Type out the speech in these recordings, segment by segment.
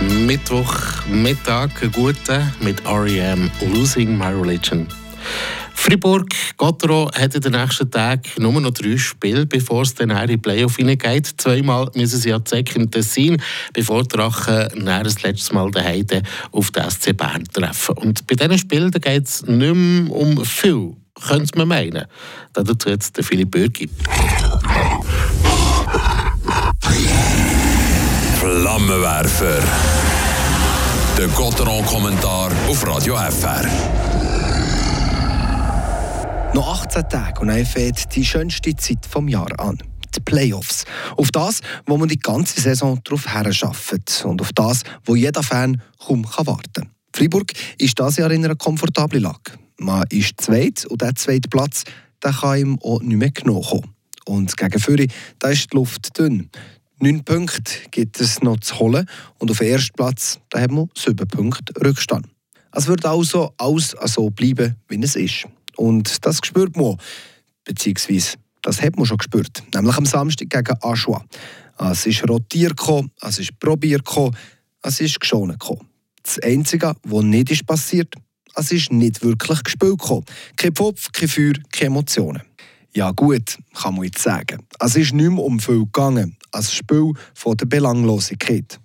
Mittwochmittag, einen guten mit R.E.M. Losing My Religion. Fribourg, Gottero hat in den nächsten Tagen nur noch drei Spiele, bevor es dann in die Playoff hineingeht. Zweimal müssen sie ja Zeck im Tessin, bevor die Drachen das letzte Mal daheim auf den SC Bern treffen. Und bei diesen Spielen geht es nicht mehr um viel, könnte man meinen. Dazu jetzt Philipp Bürgi. Flammenwerfer. Der Gotteron-Kommentar auf Radio FR. Noch 18 Tage und dann fängt die schönste Zeit vom Jahr an. Die Playoffs. Auf das, wo man die ganze Saison darauf herarbeitet. Und auf das, wo jeder Fan kaum warten kann. Freiburg ist dieses Jahr in einer komfortablen Lage. Man ist zweit und der zweite Platz der kann ihm auch nicht mehr genommen kommen. Und gegen Führer, da ist die Luft dünn. Neun Punkte gibt es noch zu holen und auf dem ersten Platz da haben wir sieben Punkte Rückstand. Es wird also alles so bleiben, wie es ist. Und das spürt man, beziehungsweise das hat man schon gespürt, nämlich am Samstag gegen Aschua. Es ist rotiert, es ist probiert, es ist geschonen. Das Einzige, was nicht ist passiert, es ist nicht wirklich gespielt. Kein Pfopf, kein Feuer, keine Emotionen. Ja gut, kann man jetzt sagen. Es ist nicht mehr um viel gegangen als Spiel von der Belanglosigkeit.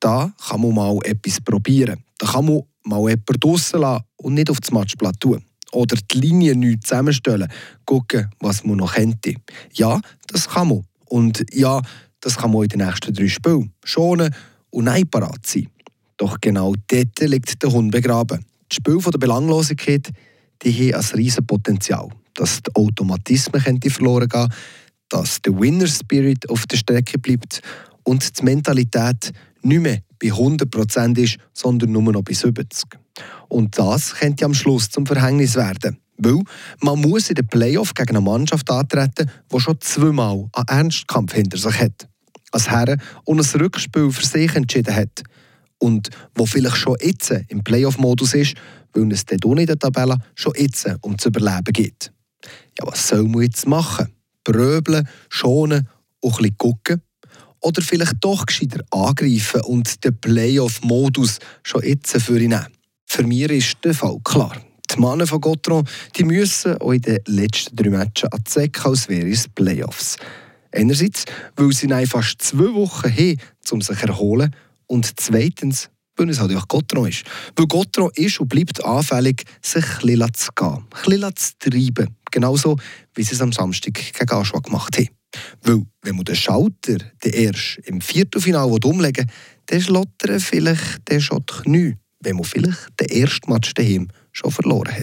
Da kann man mal etwas probieren. Da kann man mal jemanden draussen lassen und nicht auf das Matchblatt tun. Oder die Linie neu zusammenstellen, gucken, was man noch könnte. Ja, das kann man. Und ja, das kann man in den nächsten drei Spielen. Schonen und nein parat sein. Doch genau dort liegt der Hund begraben. Die Spiele der Belanglosigkeit die haben ein riesiges Potenzial. Dass die Automatismen verloren gehen dass der Winner Spirit auf der Strecke bleibt und die Mentalität nicht mehr bei 100% ist, sondern nur noch bei 70%. Und das könnte am Schluss zum Verhängnis werden. Weil man muss in den Playoff gegen eine Mannschaft antreten, die schon zweimal einen Ernstkampf hinter sich hat. Als Herren und ein Rückspiel für sich entschieden hat. Und wo vielleicht schon jetzt im Playoff-Modus ist, weil es dort in der Tabelle schon jetzt um zu überleben geht. Ja, was soll man jetzt machen? Bröbeln, schonen und ein bisschen gucken? Oder vielleicht doch gescheiter angreifen und den Playoff-Modus schon jetzt für ihn nehmen? Für mich ist der Fall klar. Die Männer von Gotron die müssen auch in den letzten drei Matches an Zeck als wäre es Playoffs. Einerseits, weil sie fast zwei Wochen haben, um sich zu erholen. Und zweitens, weil es halt auch Gotron ist. Weil Gotron ist und bleibt anfällig, sich ein bisschen zu gehen, ein bisschen zu treiben. Genauso, wie sie es am Samstag gegen Aschua gemacht haben. Weil, wenn man den Schalter den erst im Viertelfinale umlegen will, dann schlottern vielleicht der schon die Knie, wenn man vielleicht den ersten Match daheim schon verloren hat.